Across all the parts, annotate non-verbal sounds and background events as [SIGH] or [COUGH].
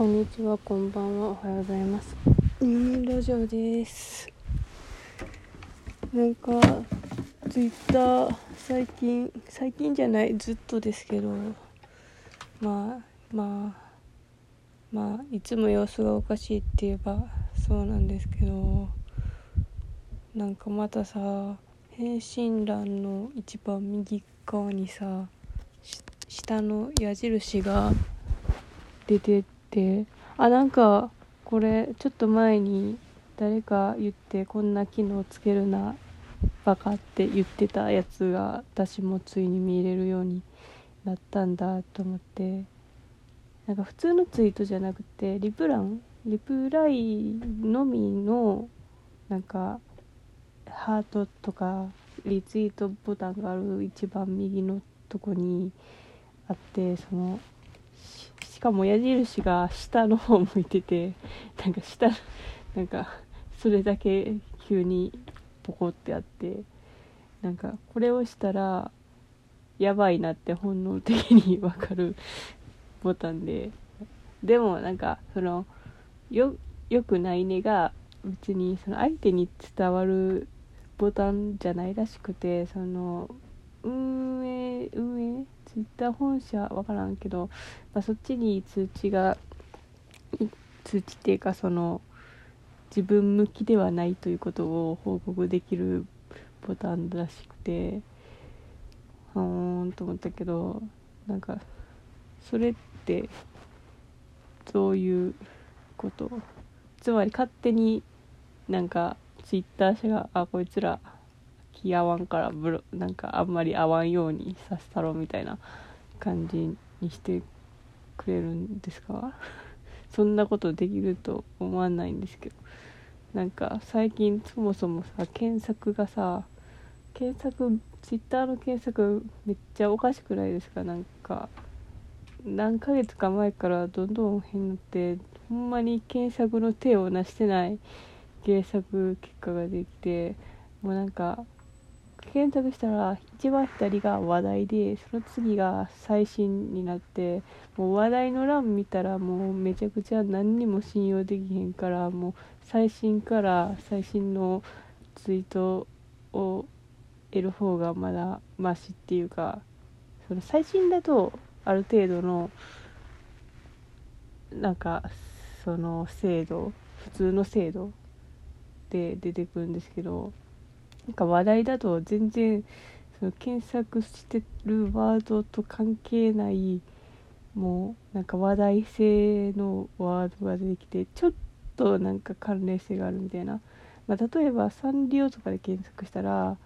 こんにちは、こんばんは、おはようございます。うん、ラジオです。なんか、ツイッター、最近、最近じゃない、ずっとですけど、まあ、まあ、まあ、いつも様子がおかしいって言えばそうなんですけど、なんかまたさ、返信欄の一番右側にさ、下の矢印が出ててあなんかこれちょっと前に誰か言ってこんな機能つけるなバカって言ってたやつが私もついに見れるようになったんだと思ってなんか普通のツイートじゃなくてリプランリプライのみのなんかハートとかリツイートボタンがある一番右のとこにあってそのしかも矢印が下の方向いててなんか下なんかそれだけ急にポコってあってなんかこれをしたらやばいなって本能的に分かるボタンででもなんかそのよよくないねが別にその相手に伝わるボタンじゃないらしくてその運営運営ツイッター本社わからんけど、まあ、そっちに通知が通知っていうかその自分向きではないということを報告できるボタンらしくてはーんと思ったけどなんかそれってどういうこと。つまり勝手になんかツイッター社があこいつら気合わんからブロなんかあんまり合わんようにさせたろみたいな感じにしてくれるんですか？[LAUGHS] そんなことできると思わないんですけど。なんか最近そもそもさ検索がさ検索ツイッターの検索めっちゃおかしくないですか？なんか何ヶ月か前からどんどん変になってほんまに検索の手をなしてない検索結果ができてもうなんか検索したら一番左が話題でその次が最新になってもう話題の欄見たらもうめちゃくちゃ何にも信用できへんからもう最新から最新のツイートを得る方がまだマシっていうかその最新だとある程度のなんかその精度普通の精度で出てくるんですけどなんか話題だと全然その検索してるワードと関係ないもうなんか話題性のワードが出てきてちょっとなんか関連性があるみたいな、まあ、例えばサンリオとかで検索したら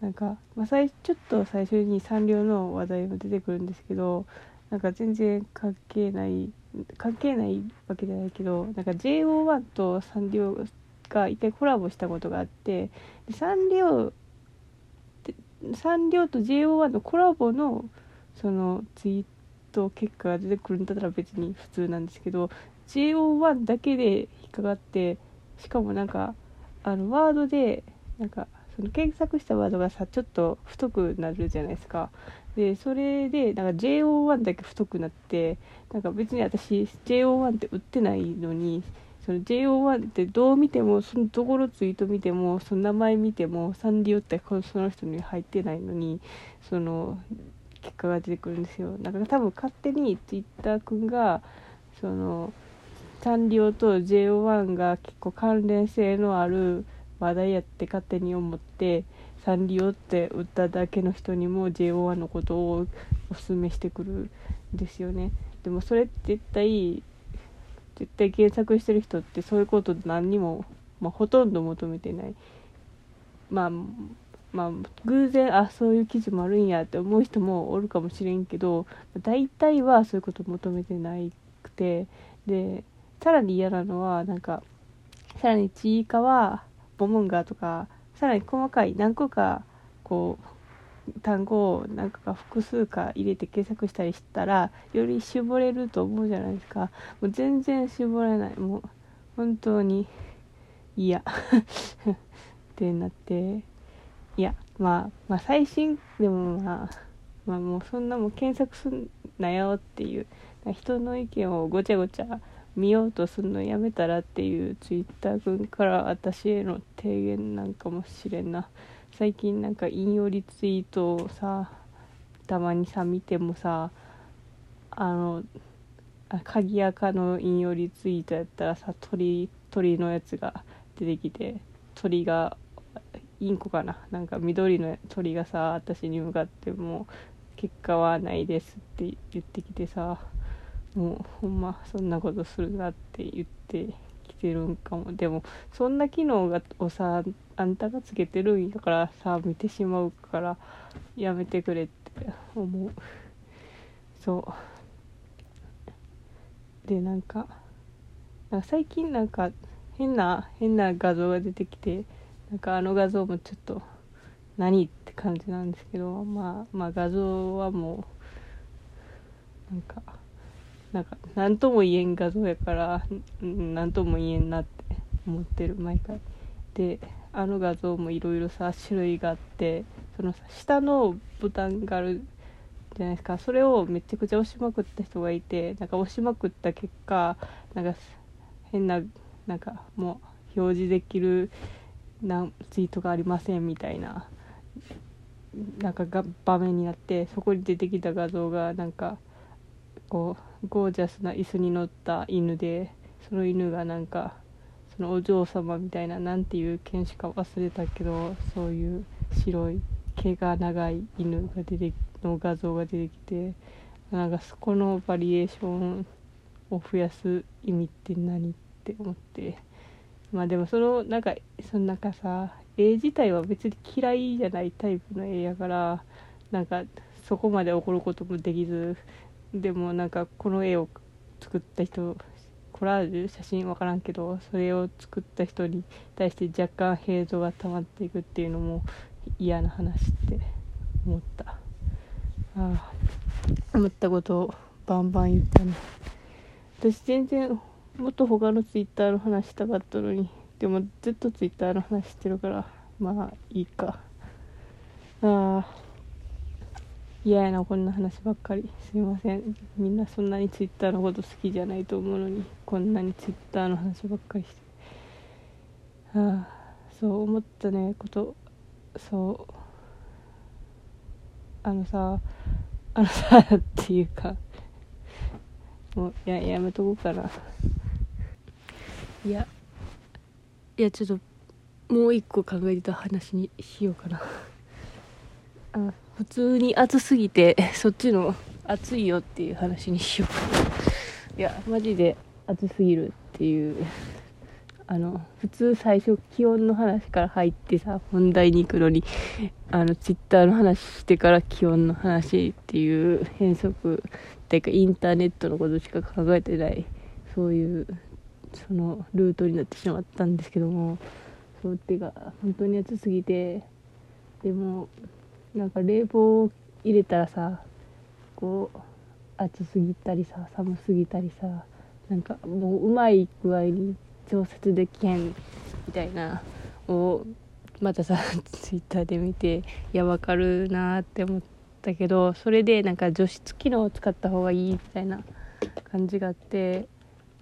なんか、まあ、最ちょっと最初にサンリオの話題も出てくるんですけどなんか全然関係ない関係ないわけじゃないけどなんか JO1 とサンリオが一回コラボしたことがあってでサンリオサンリオと JO1 のコラボのそのツイート結果が出てくるんだったら別に普通なんですけど JO1 だけで引っかかってしかもなんかあのワードでなんかその検索したワードがさちょっと太くなるじゃないですか。でそれでなんか JO1 だけ太くなってなんか別に私 JO1 って売ってないのにその JO1 ってどう見てもそのどこのツイート見てもその名前見てもサンリオってその人に入ってないのにその結果が出てくるんですよ。なんか多分勝手にツイッターくんがそのサンリオと JO1 が結構関連性のある話題やって勝手に思ってサンリオって売っただけの人にも JO1 のことをおすすめしてくるんですよね。でもそれって絶対絶対検索してる人ってそういうこと何にも、まあ、ほとんど求めてない。まあまあ偶然あそういう記事もあるんやって思う人もおるかもしれんけど大体はそういうこと求めてないくて。でさらに嫌なのはなんかさらにちいかわボモンガとかさらに細かい何個かこう単語を何個か複数か入れて検索したりしたらより絞れると思うじゃないですか。もう全然絞れない。もう本当に嫌。ってなって。いやまあまあ最新でもまあまあもうそんなもん検索すんなよっていう。人の意見をごちゃごちゃ見ようとするのやめたらっていうツイッター君から私への提言なんかもしれんな。最近なんか引用リツイートをさたまにさ見てもさあの鍵垢の引用リツイートやったらさ鳥鳥のやつが出てきて鳥がインコかな？なんか緑の鳥がさ私に向かっても結果はないですって言ってきてさもうほんまそんなことするなって言ってきてるんかも。でもそんな機能がをさあんたがつけてるんやからさ見てしまうからやめてくれって思う。そう。でなんかなんか最近なんか変な変な画像が出てきてなんかあの画像もちょっと何って感じなんですけどまあまあ画像はもうなんかなんか何とも言えん画像やから何とも言えんなって思ってる毎回。であの画像もいろいろさ種類があってその下のボタンがあるじゃないですか。それをめちゃくちゃ押しまくった人がいてなんか押しまくった結果なんか変ななんかもう表示できるなツイートがありませんみたいななんかが場面になってそこに出てきた画像がなんかこうゴージャスな椅子に乗った犬でその犬がなんかそのお嬢様みたいな何ていう犬種か忘れたけどそういう白い毛が長い犬が出ての画像が出てきてなんかそこのバリエーションを増やす意味って何って思って。まあでもそのなんかそのなんかさ絵自体は別に嫌いじゃないタイプの絵やからなんかそこまで怒ることもできずでもなんかこの絵を作った人コラージュ写真分からんけどそれを作った人に対して若干ヘイトが溜まっていくっていうのも嫌な話って思ったああ思ったことをバンバン言ったね私全然もっと他のツイッターの話したかったのにでもずっとツイッターの話してるからまあいいか。ああ嫌やなこんな話ばっかり。すいません。みんなそんなにツイッターのこと好きじゃないと思うのにこんなにツイッターの話ばっかりして。ああそう思ったねこと。そう。あのさあのさ [LAUGHS] っていうか。もうややめとこうかな。いや。いやちょっともう一個考えてた話にしようかな。普通に暑すぎて [LAUGHS] そっちの暑いよっていう話にしようか。いやマジで暑すぎるっていうあの普通最初気温の話から入ってさ本題に行くのにあのツイッターの話してから気温の話っていう変則っていうかインターネットのことしか考えてないそういうそのルートになってしまったんですけどもそうってか本当に暑すぎてでもなんか冷房を入れたらさこう暑すぎたりさ寒すぎたりさなんかもううまい具合に調節できへんみたいなをまたさ [LAUGHS] ツイッターで見ていやわかるなって思ったけどそれでなんか除湿機能を使った方がいいみたいな感じがあって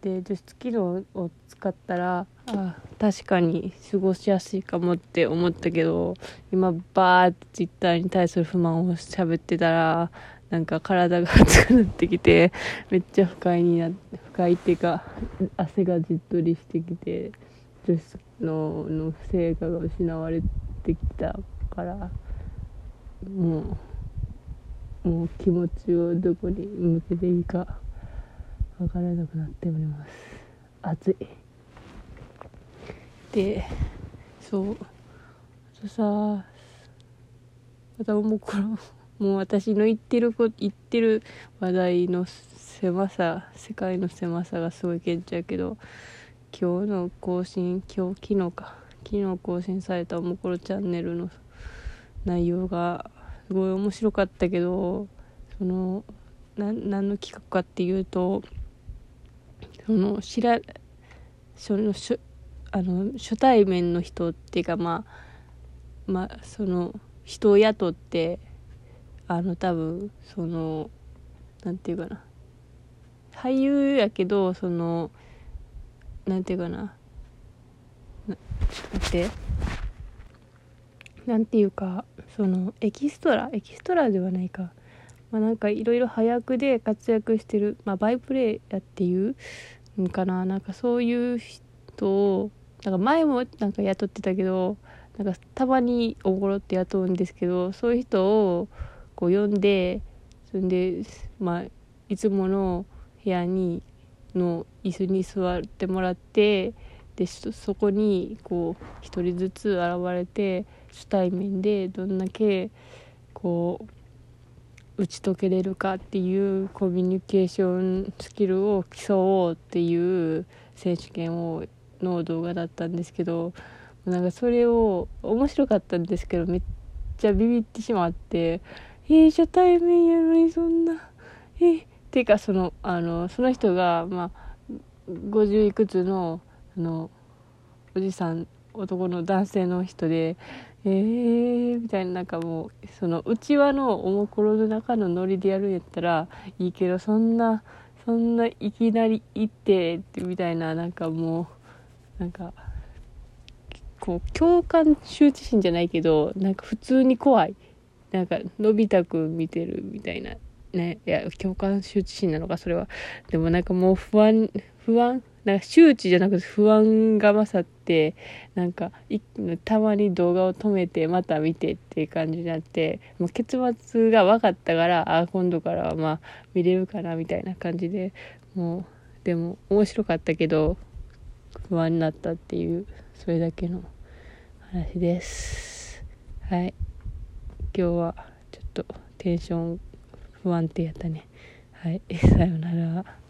で除湿機能を使ったらあ確かに過ごしやすいかもって思ったけど今バーってツイッターに対する不満を喋ってたらなんか体が熱くなってきてめっちゃ不快になって不快っていうか汗がじっとりしてきて除湿のの成果が失われてきたからもうもう気持ちをどこに向けていいか分からなくなっております。暑い。でそう。あとさまたもうこのもう私の言ってるこ言ってる話題の狭さ世界の狭さがすごい顕著やけど今日の更新今日昨日か。昨日更新されたおもころチャンネルの内容がすごい面白かったけどその何の企画かっていうとその知らそのしあの初対面の人っていうかまあまあその人を雇ってあの多分そのなんていうかな。俳優やけどそのなんていうかな。な待って。なんていうかそのエキストラ？エキストラではないか。まあなんかいろいろ早くで活躍してる、まあ、バイプレイヤーっていうんかな。なんかそういう人をなんか前もなんか雇ってたけどなんかたまにおごろって雇うんですけどそういう人をこう呼んでそんでまあいつもの部屋にの椅子に座ってもらってでそこにこう一人ずつ現れて初対面でどんだけこう打ち解けれるかっていうコミュニケーションスキルを競おうっていう選手権をの動画だったんですけどなんかそれを面白かったんですけどめっちゃビビってしまって「えー、初対面やのにそんなえー、っていうかそのあのその人がまあ50いくつのあのおじさん男の男性の人でえーみたいななんかもうそのうちわのおもころの中のノリでやるんやったらいいけどそんなそんないきなり行ってみたいななんかもうなんかこう共感羞恥心じゃないけどなんか普通に怖い。なんかのび太くん見てるみたいな。ねいや共感羞恥心なのかそれは。でもなんかもう不安不安なんか周知じゃなくて不安が勝ってなんかたまに動画を止めてまた見てっていう感じになってもう結末が分かったからあ今度からはまあ見れるかなみたいな感じでもうでも面白かったけど不安になったっていうそれだけの話です。はい。今日はちょっとテンション不安定やったね。はい。[LAUGHS] さようなら。